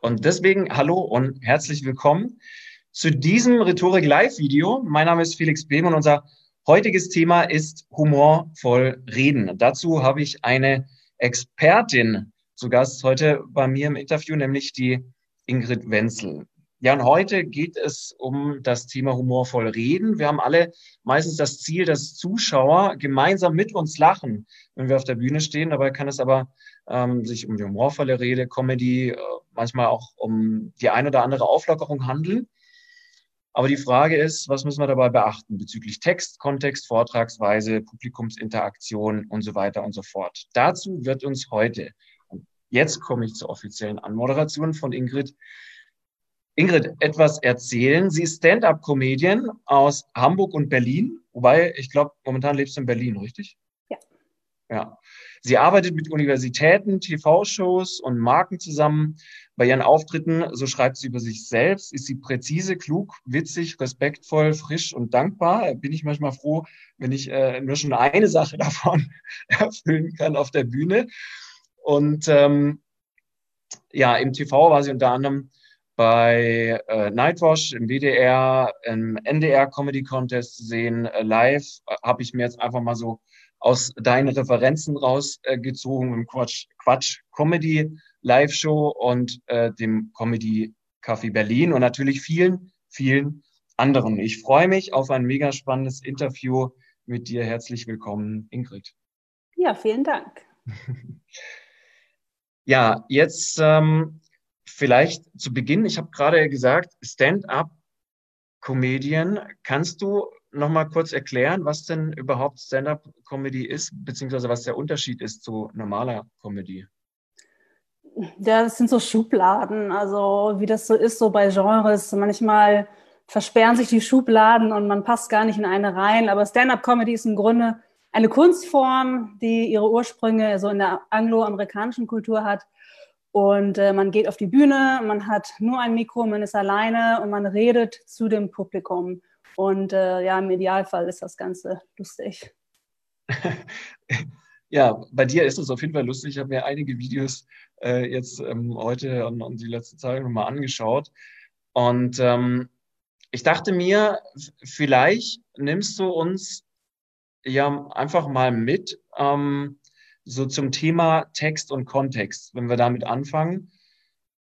Und deswegen hallo und herzlich willkommen zu diesem Rhetorik Live-Video. Mein Name ist Felix Behm und unser heutiges Thema ist humorvoll reden. Dazu habe ich eine Expertin zu Gast heute bei mir im Interview, nämlich die Ingrid Wenzel. Ja, und heute geht es um das Thema humorvoll reden. Wir haben alle meistens das Ziel, dass Zuschauer gemeinsam mit uns lachen, wenn wir auf der Bühne stehen. Dabei kann es aber ähm, sich um die humorvolle Rede, Comedy, äh, manchmal auch um die ein oder andere Auflockerung handeln. Aber die Frage ist, was müssen wir dabei beachten bezüglich Text, Kontext, Vortragsweise, Publikumsinteraktion und so weiter und so fort. Dazu wird uns heute, und jetzt komme ich zur offiziellen Anmoderation von Ingrid, Ingrid etwas erzählen. Sie ist Stand-up-Comedian aus Hamburg und Berlin, wobei ich glaube, momentan lebst du in Berlin, richtig? Ja. Sie arbeitet mit Universitäten, TV-Shows und Marken zusammen. Bei ihren Auftritten, so schreibt sie über sich selbst, ist sie präzise, klug, witzig, respektvoll, frisch und dankbar. Bin ich manchmal froh, wenn ich äh, nur schon eine Sache davon erfüllen kann auf der Bühne. Und ähm, ja, im TV war sie unter anderem bei äh, Nightwash im WDR, im NDR Comedy Contest zu sehen, äh, live. Äh, Habe ich mir jetzt einfach mal so aus deinen Referenzen rausgezogen im Quatsch, Quatsch Comedy Live Show und äh, dem Comedy Café Berlin und natürlich vielen, vielen anderen. Ich freue mich auf ein mega spannendes Interview mit dir. Herzlich willkommen, Ingrid. Ja, vielen Dank. ja, jetzt ähm, vielleicht zu Beginn, ich habe gerade gesagt, Stand-up Comedian. Kannst du noch mal kurz erklären, was denn überhaupt Stand-up-Comedy ist, beziehungsweise was der Unterschied ist zu normaler Comedy? Ja, das sind so Schubladen. Also wie das so ist, so bei Genres. Manchmal versperren sich die Schubladen und man passt gar nicht in eine rein. Aber Stand-up-Comedy ist im Grunde eine Kunstform, die ihre Ursprünge so in der angloamerikanischen Kultur hat. Und äh, man geht auf die Bühne, man hat nur ein Mikro, man ist alleine und man redet zu dem Publikum. Und äh, ja, im Idealfall ist das Ganze lustig. ja, bei dir ist es auf jeden Fall lustig. Ich habe mir einige Videos äh, jetzt ähm, heute und, und, die letzte Zeit nochmal angeschaut. Und ähm, ich dachte mir, vielleicht nimmst du uns ja einfach mal mit, ähm, so zum Thema Text und Kontext, wenn wir damit anfangen.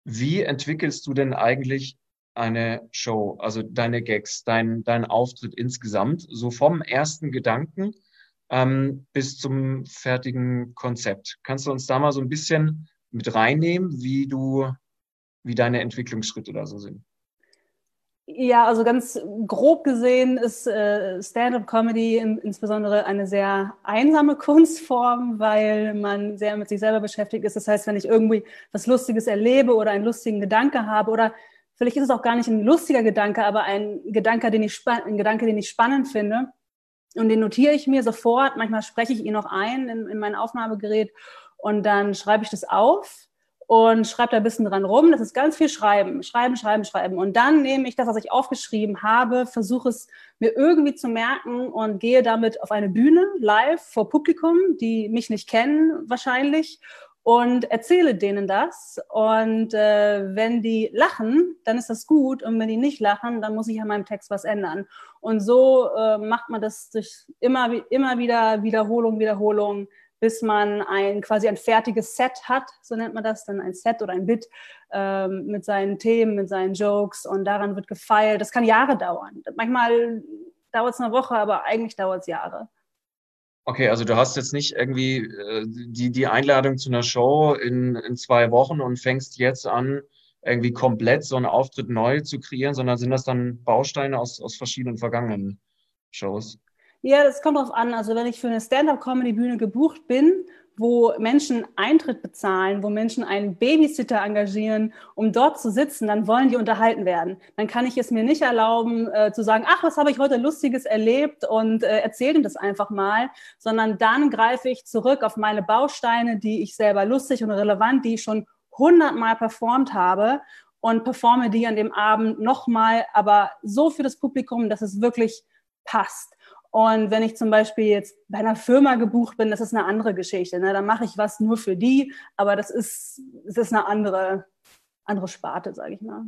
Wie entwickelst du denn eigentlich eine Show, also deine Gags, dein, dein Auftritt insgesamt, so vom ersten Gedanken ähm, bis zum fertigen Konzept. Kannst du uns da mal so ein bisschen mit reinnehmen, wie du, wie deine Entwicklungsschritte da so sind? Ja, also ganz grob gesehen ist äh, Stand-up-Comedy in, insbesondere eine sehr einsame Kunstform, weil man sehr mit sich selber beschäftigt ist. Das heißt, wenn ich irgendwie was Lustiges erlebe oder einen lustigen Gedanke habe oder vielleicht ist es auch gar nicht ein lustiger Gedanke, aber ein Gedanke, den ich, ein Gedanke, den ich spannend finde. Und den notiere ich mir sofort. Manchmal spreche ich ihn noch ein in, in mein Aufnahmegerät und dann schreibe ich das auf und schreibe da ein bisschen dran rum. Das ist ganz viel Schreiben, Schreiben, Schreiben, Schreiben. Und dann nehme ich das, was ich aufgeschrieben habe, versuche es mir irgendwie zu merken und gehe damit auf eine Bühne live vor Publikum, die mich nicht kennen wahrscheinlich und erzähle denen das. Und äh, wenn die lachen, dann ist das gut. Und wenn die nicht lachen, dann muss ich an meinem Text was ändern. Und so äh, macht man das durch immer, immer wieder Wiederholung, Wiederholung, bis man ein quasi ein fertiges Set hat, so nennt man das, dann ein Set oder ein Bit ähm, mit seinen Themen, mit seinen Jokes und daran wird gefeilt. Das kann Jahre dauern. Manchmal dauert es eine Woche, aber eigentlich dauert es Jahre. Okay, also du hast jetzt nicht irgendwie äh, die, die Einladung zu einer Show in, in zwei Wochen und fängst jetzt an, irgendwie komplett so einen Auftritt neu zu kreieren, sondern sind das dann Bausteine aus, aus verschiedenen vergangenen Shows? Ja, das kommt drauf an. Also wenn ich für eine Stand-up-Comedy-Bühne gebucht bin wo Menschen Eintritt bezahlen, wo Menschen einen Babysitter engagieren, um dort zu sitzen, dann wollen die unterhalten werden. Dann kann ich es mir nicht erlauben, äh, zu sagen, ach, was habe ich heute Lustiges erlebt und äh, erzähle das einfach mal, sondern dann greife ich zurück auf meine Bausteine, die ich selber lustig und relevant, die ich schon hundertmal performt habe und performe die an dem Abend nochmal, aber so für das Publikum, dass es wirklich passt. Und wenn ich zum Beispiel jetzt bei einer Firma gebucht bin, das ist eine andere Geschichte. Ne? Dann mache ich was nur für die, aber das ist, das ist eine andere, andere Sparte, sage ich mal.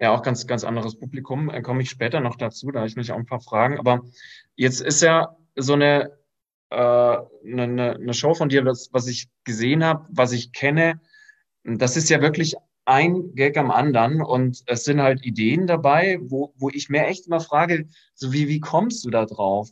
Ja, auch ganz, ganz anderes Publikum. Da komme ich später noch dazu, da habe ich mich auch ein paar Fragen. Aber jetzt ist ja so eine, äh, eine, eine Show von dir, das, was ich gesehen habe, was ich kenne, das ist ja wirklich ein Gag am anderen und es sind halt Ideen dabei, wo, wo ich mir echt immer frage, so wie, wie kommst du da drauf?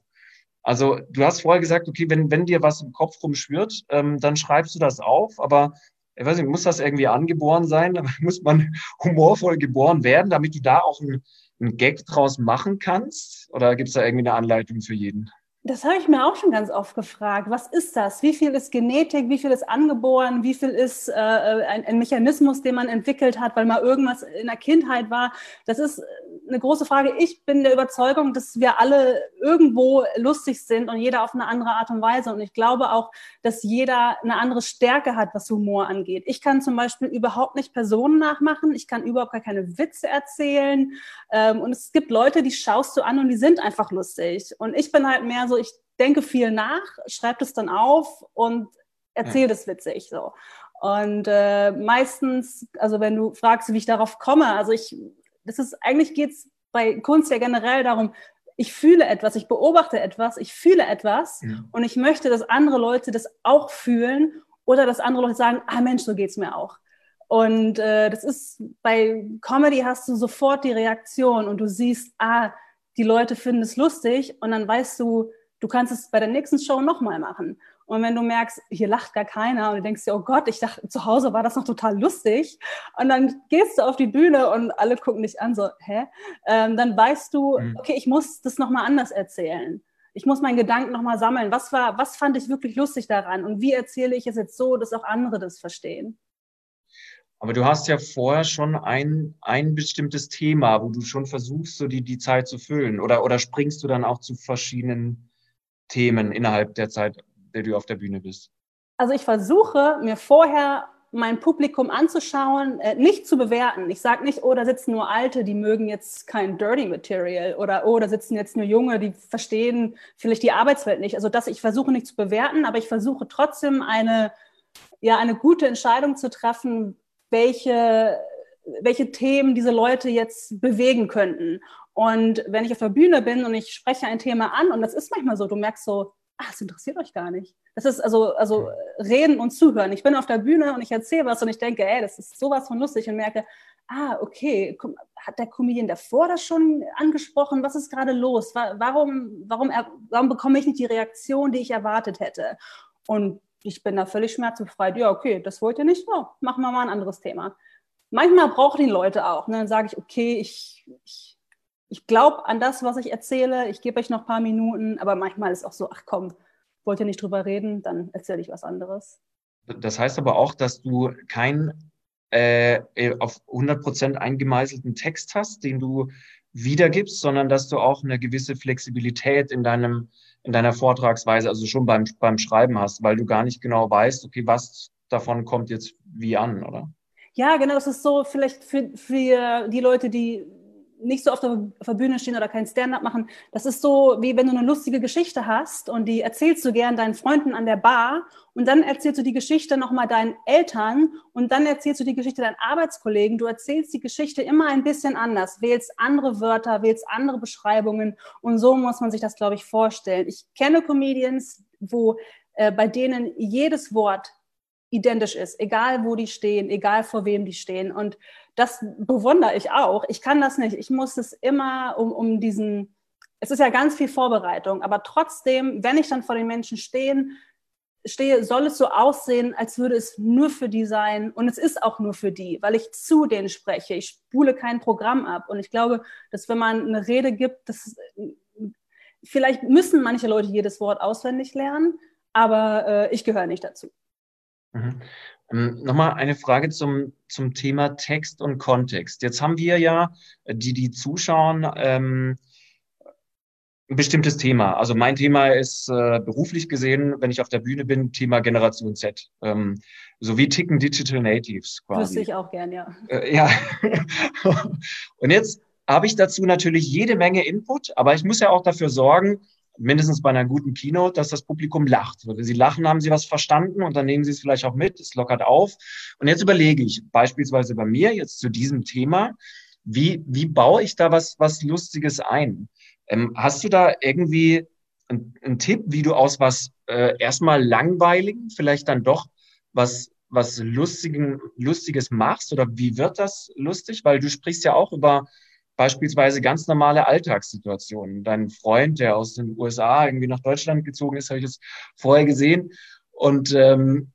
Also du hast vorher gesagt, okay, wenn, wenn dir was im Kopf rumschwirrt, ähm, dann schreibst du das auf, aber ich weiß nicht, muss das irgendwie angeboren sein? muss man humorvoll geboren werden, damit du da auch einen, einen Gag draus machen kannst? Oder gibt es da irgendwie eine Anleitung für jeden? Das habe ich mir auch schon ganz oft gefragt. Was ist das? Wie viel ist Genetik? Wie viel ist angeboren? Wie viel ist äh, ein, ein, Mechanismus, den man entwickelt hat, weil mal irgendwas in der Kindheit war? Das ist eine große Frage. Ich bin der Überzeugung, dass wir alle irgendwo lustig sind und jeder auf eine andere Art und Weise. Und ich glaube auch, dass jeder eine andere Stärke hat, was Humor angeht. Ich kann zum Beispiel überhaupt nicht Personen nachmachen. Ich kann überhaupt gar keine Witze erzählen. Ähm, und es gibt Leute, die schaust du an und die sind einfach lustig. Und ich bin halt mehr so, ich denke viel nach, schreibe das dann auf und erzähle ja. das witzig so. Und äh, meistens, also wenn du fragst, wie ich darauf komme, also ich das ist, eigentlich geht es bei Kunst ja generell darum, ich fühle etwas, ich beobachte etwas, ich fühle etwas ja. und ich möchte, dass andere Leute das auch fühlen oder dass andere Leute sagen, ah Mensch, so geht es mir auch. Und äh, das ist, bei Comedy hast du sofort die Reaktion und du siehst, ah, die Leute finden es lustig und dann weißt du, du kannst es bei der nächsten Show nochmal machen. Und wenn du merkst, hier lacht gar keiner und du denkst dir, oh Gott, ich dachte, zu Hause war das noch total lustig. Und dann gehst du auf die Bühne und alle gucken dich an, so, hä? Ähm, dann weißt du, mhm. okay, ich muss das nochmal anders erzählen. Ich muss meinen Gedanken nochmal sammeln. Was war, was fand ich wirklich lustig daran? Und wie erzähle ich es jetzt so, dass auch andere das verstehen? Aber du hast ja vorher schon ein, ein bestimmtes Thema, wo du schon versuchst, so die, die Zeit zu füllen. Oder, oder springst du dann auch zu verschiedenen Themen innerhalb der Zeit der du auf der Bühne bist? Also ich versuche mir vorher mein Publikum anzuschauen, äh, nicht zu bewerten. Ich sage nicht, oh, da sitzen nur Alte, die mögen jetzt kein Dirty Material oder oh, da sitzen jetzt nur Junge, die verstehen vielleicht die Arbeitswelt nicht. Also das, ich versuche nicht zu bewerten, aber ich versuche trotzdem eine, ja, eine gute Entscheidung zu treffen, welche, welche Themen diese Leute jetzt bewegen könnten. Und wenn ich auf der Bühne bin und ich spreche ein Thema an, und das ist manchmal so, du merkst so, ach, es interessiert euch gar nicht. Das ist also, also reden und zuhören. Ich bin auf der Bühne und ich erzähle was und ich denke, ey, das ist sowas von lustig und merke, ah, okay, hat der Comedian davor das schon angesprochen? Was ist gerade los? Warum, warum, warum bekomme ich nicht die Reaktion, die ich erwartet hätte? Und ich bin da völlig schmerzbefreit. Ja, okay, das wollt ihr nicht? Oh, machen wir mal ein anderes Thema. Manchmal brauchen die Leute auch. Ne? Dann sage ich, okay, ich, ich ich glaube an das, was ich erzähle, ich gebe euch noch ein paar Minuten, aber manchmal ist auch so, ach komm, wollt ihr nicht drüber reden, dann erzähle ich was anderes. Das heißt aber auch, dass du keinen äh, auf 100% eingemeißelten Text hast, den du wiedergibst, sondern dass du auch eine gewisse Flexibilität in deinem in deiner Vortragsweise, also schon beim, beim Schreiben hast, weil du gar nicht genau weißt, okay, was davon kommt jetzt wie an, oder? Ja, genau, das ist so vielleicht für, für die Leute, die nicht so der, auf der Bühne stehen oder kein Stand-up machen. Das ist so, wie wenn du eine lustige Geschichte hast und die erzählst du gern deinen Freunden an der Bar und dann erzählst du die Geschichte nochmal deinen Eltern und dann erzählst du die Geschichte deinen Arbeitskollegen. Du erzählst die Geschichte immer ein bisschen anders, wählst andere Wörter, wählst andere Beschreibungen und so muss man sich das, glaube ich, vorstellen. Ich kenne Comedians, wo äh, bei denen jedes Wort identisch ist, egal wo die stehen, egal vor wem die stehen. Und das bewundere ich auch. Ich kann das nicht. Ich muss es immer um, um diesen, es ist ja ganz viel Vorbereitung, aber trotzdem, wenn ich dann vor den Menschen stehen, stehe, soll es so aussehen, als würde es nur für die sein. Und es ist auch nur für die, weil ich zu denen spreche. Ich spule kein Programm ab. Und ich glaube, dass wenn man eine Rede gibt, das, vielleicht müssen manche Leute jedes Wort auswendig lernen, aber äh, ich gehöre nicht dazu. Mhm. Ähm, Nochmal eine Frage zum, zum Thema Text und Kontext. Jetzt haben wir ja, die, die zuschauen, ähm, ein bestimmtes Thema. Also mein Thema ist äh, beruflich gesehen, wenn ich auf der Bühne bin, Thema Generation Z. Ähm, so wie ticken Digital Natives quasi. Wüsste ich auch gern, ja. Äh, ja. Und jetzt habe ich dazu natürlich jede Menge Input, aber ich muss ja auch dafür sorgen, mindestens bei einer guten Keynote, dass das Publikum lacht. Wenn sie lachen, haben sie was verstanden und dann nehmen sie es vielleicht auch mit, es lockert auf. Und jetzt überlege ich beispielsweise bei mir jetzt zu diesem Thema, wie, wie baue ich da was, was Lustiges ein? Ähm, hast du da irgendwie einen Tipp, wie du aus was äh, erstmal langweiligen, vielleicht dann doch was, was Lustigen, Lustiges machst? Oder wie wird das lustig? Weil du sprichst ja auch über beispielsweise ganz normale Alltagssituationen. Dein Freund, der aus den USA irgendwie nach Deutschland gezogen ist, habe ich es vorher gesehen. Und ähm,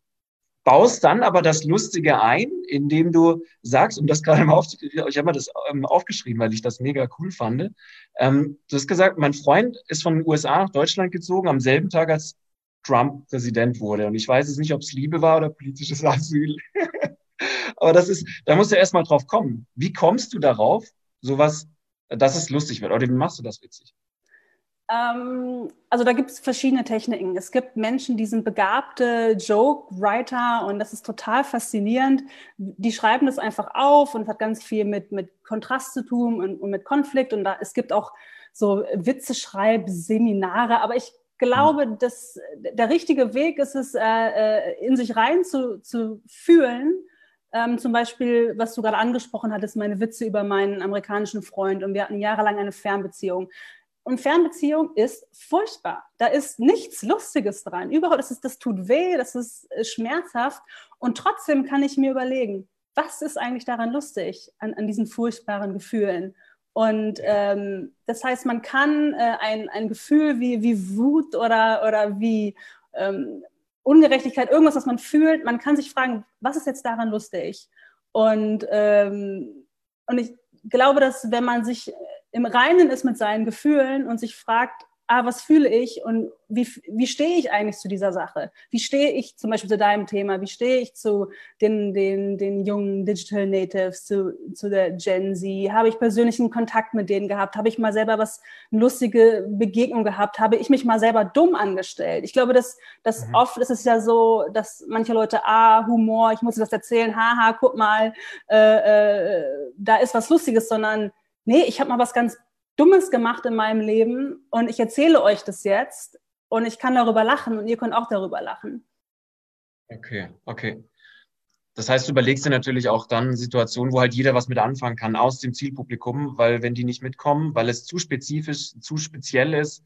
baust dann aber das Lustige ein, indem du sagst, um das gerade mal aufzuschreiben, ich habe mal das ähm, aufgeschrieben, weil ich das mega cool fand. Ähm, du hast gesagt, mein Freund ist von den USA nach Deutschland gezogen am selben Tag, als Trump Präsident wurde. Und ich weiß jetzt nicht, ob es Liebe war oder politisches Asyl. aber das ist, da musst du erstmal drauf kommen. Wie kommst du darauf, sowas, dass es lustig wird? Oder wie machst du das witzig? Ähm, also da gibt es verschiedene Techniken. Es gibt Menschen, die sind begabte Joke-Writer und das ist total faszinierend. Die schreiben das einfach auf und es hat ganz viel mit, mit Kontrast zu tun und, und mit Konflikt. Und da, es gibt auch so Witzeschreib-Seminare, aber ich glaube, dass der richtige Weg ist es, äh, äh, in sich rein zu, zu fühlen. Ähm, zum Beispiel, was du gerade angesprochen hattest, meine Witze über meinen amerikanischen Freund und wir hatten jahrelang eine Fernbeziehung. Und Fernbeziehung ist furchtbar. Da ist nichts Lustiges dran. Überhaupt, das, ist, das tut weh, das ist äh, schmerzhaft. Und trotzdem kann ich mir überlegen, was ist eigentlich daran lustig, an, an diesen furchtbaren Gefühlen? Und ähm, das heißt, man kann äh, ein, ein Gefühl wie, wie Wut oder, oder wie ähm, Ungerechtigkeit, irgendwas, was man fühlt, man kann sich fragen, was ist jetzt daran lustig? Und, ähm, und ich glaube, dass wenn man sich im Reinen ist mit seinen Gefühlen und sich fragt, ah, was fühle ich und wie, wie stehe ich eigentlich zu dieser Sache? Wie stehe ich zum Beispiel zu deinem Thema? Wie stehe ich zu den, den, den jungen Digital Natives, zu, zu der Gen Z? Habe ich persönlichen Kontakt mit denen gehabt? Habe ich mal selber was, eine lustige Begegnung gehabt? Habe ich mich mal selber dumm angestellt? Ich glaube, dass, dass mhm. oft ist es ja so, dass manche Leute, ah, Humor, ich muss dir das erzählen, haha, guck mal, äh, äh, da ist was Lustiges, sondern nee, ich habe mal was ganz Dummes gemacht in meinem Leben und ich erzähle euch das jetzt und ich kann darüber lachen und ihr könnt auch darüber lachen. Okay, okay. Das heißt, du überlegst dir natürlich auch dann Situationen, wo halt jeder was mit anfangen kann aus dem Zielpublikum, weil wenn die nicht mitkommen, weil es zu spezifisch, zu speziell ist,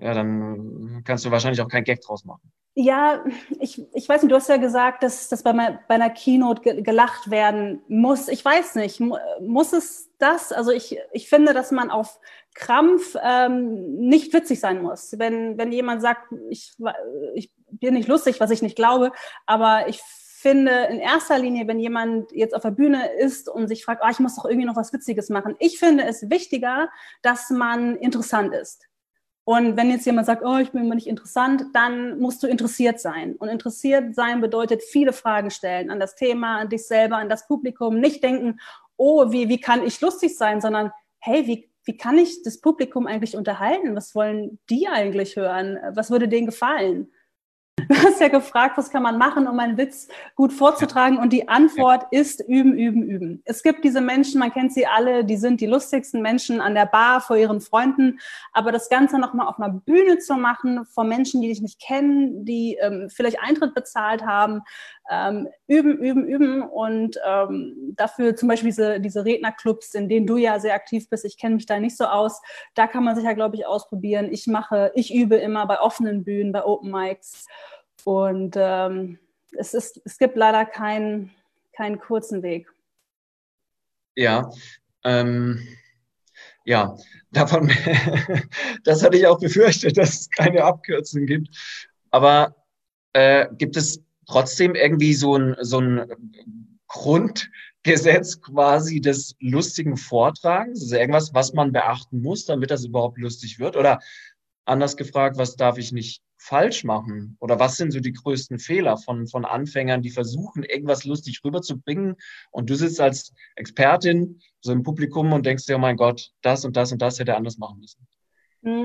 ja, dann kannst du wahrscheinlich auch kein Gag draus machen. Ja, ich, ich weiß nicht, du hast ja gesagt, dass, dass bei, bei einer Keynote gelacht werden muss. Ich weiß nicht, muss es das? Also ich, ich finde, dass man auf Krampf ähm, nicht witzig sein muss. Wenn, wenn jemand sagt, ich, ich bin nicht lustig, was ich nicht glaube, aber ich finde in erster Linie, wenn jemand jetzt auf der Bühne ist und sich fragt, oh, ich muss doch irgendwie noch was Witziges machen, ich finde es wichtiger, dass man interessant ist. Und wenn jetzt jemand sagt, oh, ich bin immer nicht interessant, dann musst du interessiert sein. Und interessiert sein bedeutet viele Fragen stellen an das Thema, an dich selber, an das Publikum. Nicht denken, oh, wie, wie kann ich lustig sein, sondern hey, wie, wie kann ich das Publikum eigentlich unterhalten? Was wollen die eigentlich hören? Was würde denen gefallen? Du hast ja gefragt, was kann man machen, um einen Witz gut vorzutragen? Und die Antwort ist üben, üben, üben. Es gibt diese Menschen, man kennt sie alle, die sind die lustigsten Menschen an der Bar vor ihren Freunden. Aber das Ganze nochmal auf einer Bühne zu machen, vor Menschen, die dich nicht kennen, die ähm, vielleicht Eintritt bezahlt haben, ähm, üben, üben, üben. Und ähm, dafür zum Beispiel diese, diese Rednerclubs, in denen du ja sehr aktiv bist, ich kenne mich da nicht so aus, da kann man sich ja, glaube ich, ausprobieren. Ich mache, ich übe immer bei offenen Bühnen, bei Open Mics. Und ähm, es, ist, es gibt leider keinen, keinen kurzen Weg. Ja, ähm, ja, davon, das hatte ich auch befürchtet, dass es keine Abkürzung gibt. Aber äh, gibt es trotzdem irgendwie so ein, so ein Grundgesetz quasi des lustigen Vortragens? Also irgendwas, was man beachten muss, damit das überhaupt lustig wird? Oder anders gefragt, was darf ich nicht falsch machen? Oder was sind so die größten Fehler von, von Anfängern, die versuchen, irgendwas lustig rüberzubringen? Und du sitzt als Expertin so im Publikum und denkst dir, oh mein Gott, das und das und das hätte er anders machen müssen.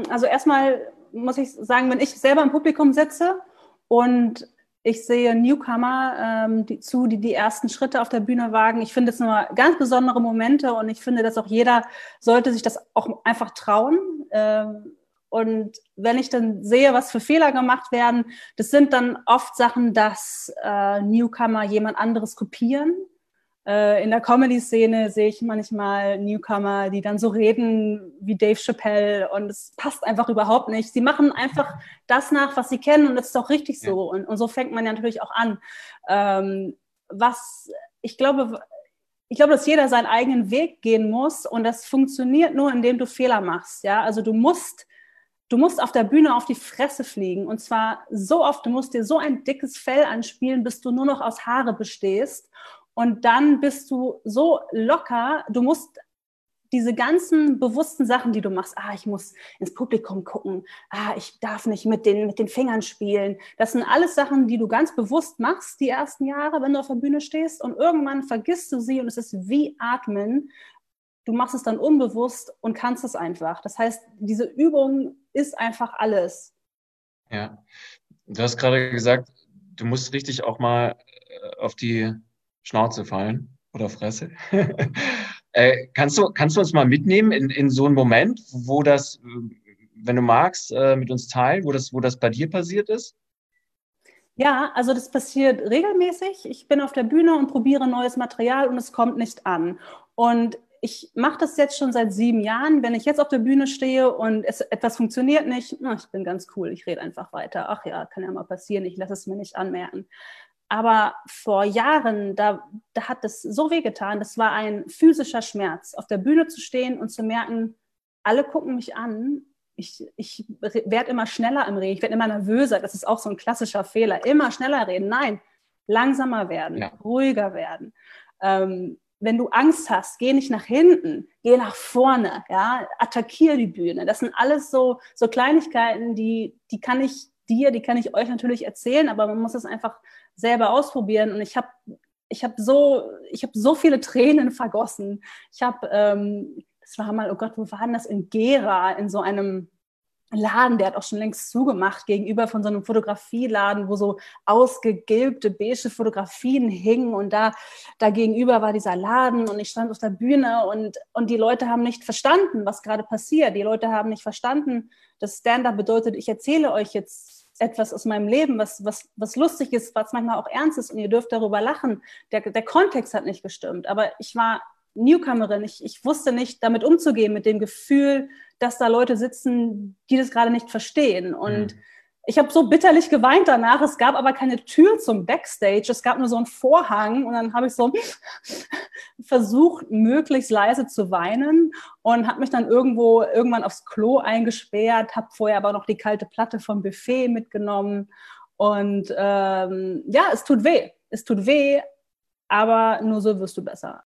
Also erstmal muss ich sagen, wenn ich selber im Publikum sitze und ich sehe Newcomer ähm, die, zu, die die ersten Schritte auf der Bühne wagen. Ich finde es nur ganz besondere Momente und ich finde, dass auch jeder sollte sich das auch einfach trauen. Ähm, und wenn ich dann sehe, was für Fehler gemacht werden, das sind dann oft Sachen, dass äh, Newcomer jemand anderes kopieren in der Comedy-Szene sehe ich manchmal Newcomer, die dann so reden wie Dave Chappelle und es passt einfach überhaupt nicht. Sie machen einfach das nach, was sie kennen und das ist auch richtig so. Und, und so fängt man ja natürlich auch an. Ähm, was ich glaube, ich glaube, dass jeder seinen eigenen Weg gehen muss und das funktioniert nur, indem du Fehler machst. Ja, also du musst Du musst auf der Bühne auf die Fresse fliegen und zwar so oft, du musst dir so ein dickes Fell anspielen, bis du nur noch aus Haare bestehst und dann bist du so locker, du musst diese ganzen bewussten Sachen, die du machst, ah, ich muss ins Publikum gucken, ah, ich darf nicht mit den, mit den Fingern spielen. Das sind alles Sachen, die du ganz bewusst machst, die ersten Jahre, wenn du auf der Bühne stehst. Und irgendwann vergisst du sie und es ist wie Atmen. Du machst es dann unbewusst und kannst es einfach. Das heißt, diese Übung ist einfach alles. Ja, du hast gerade gesagt, du musst richtig auch mal äh, auf die Schnauze fallen oder Fresse. äh, kannst, du, kannst du uns mal mitnehmen in, in so einen Moment, wo das, wenn du magst, äh, mit uns teilen, wo das, wo das bei dir passiert ist? Ja, also das passiert regelmäßig. Ich bin auf der Bühne und probiere neues Material und es kommt nicht an. Und ich mache das jetzt schon seit sieben Jahren. Wenn ich jetzt auf der Bühne stehe und es, etwas funktioniert nicht, na, ich bin ganz cool, ich rede einfach weiter. Ach ja, kann ja mal passieren, ich lasse es mir nicht anmerken. Aber vor Jahren, da, da hat es so wehgetan. Das war ein physischer Schmerz, auf der Bühne zu stehen und zu merken, alle gucken mich an. Ich, ich werde immer schneller im Reden, ich werde immer nervöser. Das ist auch so ein klassischer Fehler. Immer schneller reden. Nein, langsamer werden, ja. ruhiger werden. Ähm, wenn du Angst hast, geh nicht nach hinten, geh nach vorne, ja, attackiere die Bühne. Das sind alles so, so Kleinigkeiten, die, die kann ich dir, die kann ich euch natürlich erzählen, aber man muss es einfach selber ausprobieren. Und ich habe ich hab so, ich so viele Tränen vergossen. Ich habe, ähm, das war mal, oh Gott, wo war denn das? In Gera, in so einem Laden, der hat auch schon längst zugemacht, gegenüber von so einem Fotografieladen, wo so ausgegilbte beige Fotografien hingen und da, da gegenüber war dieser Laden und ich stand auf der Bühne und, und die Leute haben nicht verstanden, was gerade passiert. Die Leute haben nicht verstanden, dass Stand-up bedeutet, ich erzähle euch jetzt etwas aus meinem Leben, was, was, was lustig ist, was manchmal auch ernst ist und ihr dürft darüber lachen. Der, der Kontext hat nicht gestimmt, aber ich war Newcomerin. Ich, ich wusste nicht, damit umzugehen, mit dem Gefühl, dass da Leute sitzen, die das gerade nicht verstehen. Und mhm. Ich habe so bitterlich geweint danach. Es gab aber keine Tür zum Backstage. Es gab nur so einen Vorhang. Und dann habe ich so versucht, möglichst leise zu weinen und habe mich dann irgendwo irgendwann aufs Klo eingesperrt, habe vorher aber noch die kalte Platte vom Buffet mitgenommen. Und ähm, ja, es tut weh. Es tut weh, aber nur so wirst du besser.